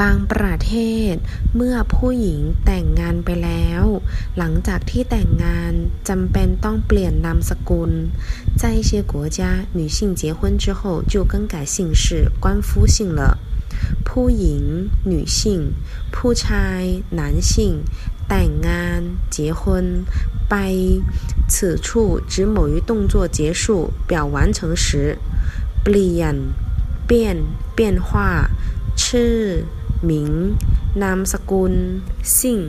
บางประเทศ เมื่อผู้หญิงแต่งงานไปแล้ว หลังจากที่แต่งงานจำเป็นต้องเปลี่ยนนามสกุล在一些国家女性结婚之后就更改姓氏官夫姓了ผู้หญิง女性ผู้ชาย男性แต่งงาน结婚ไป此处指某一动作结束表完成时เปลี่ยน变变化 ชื่อ หมิง นามสกุล สิ่ง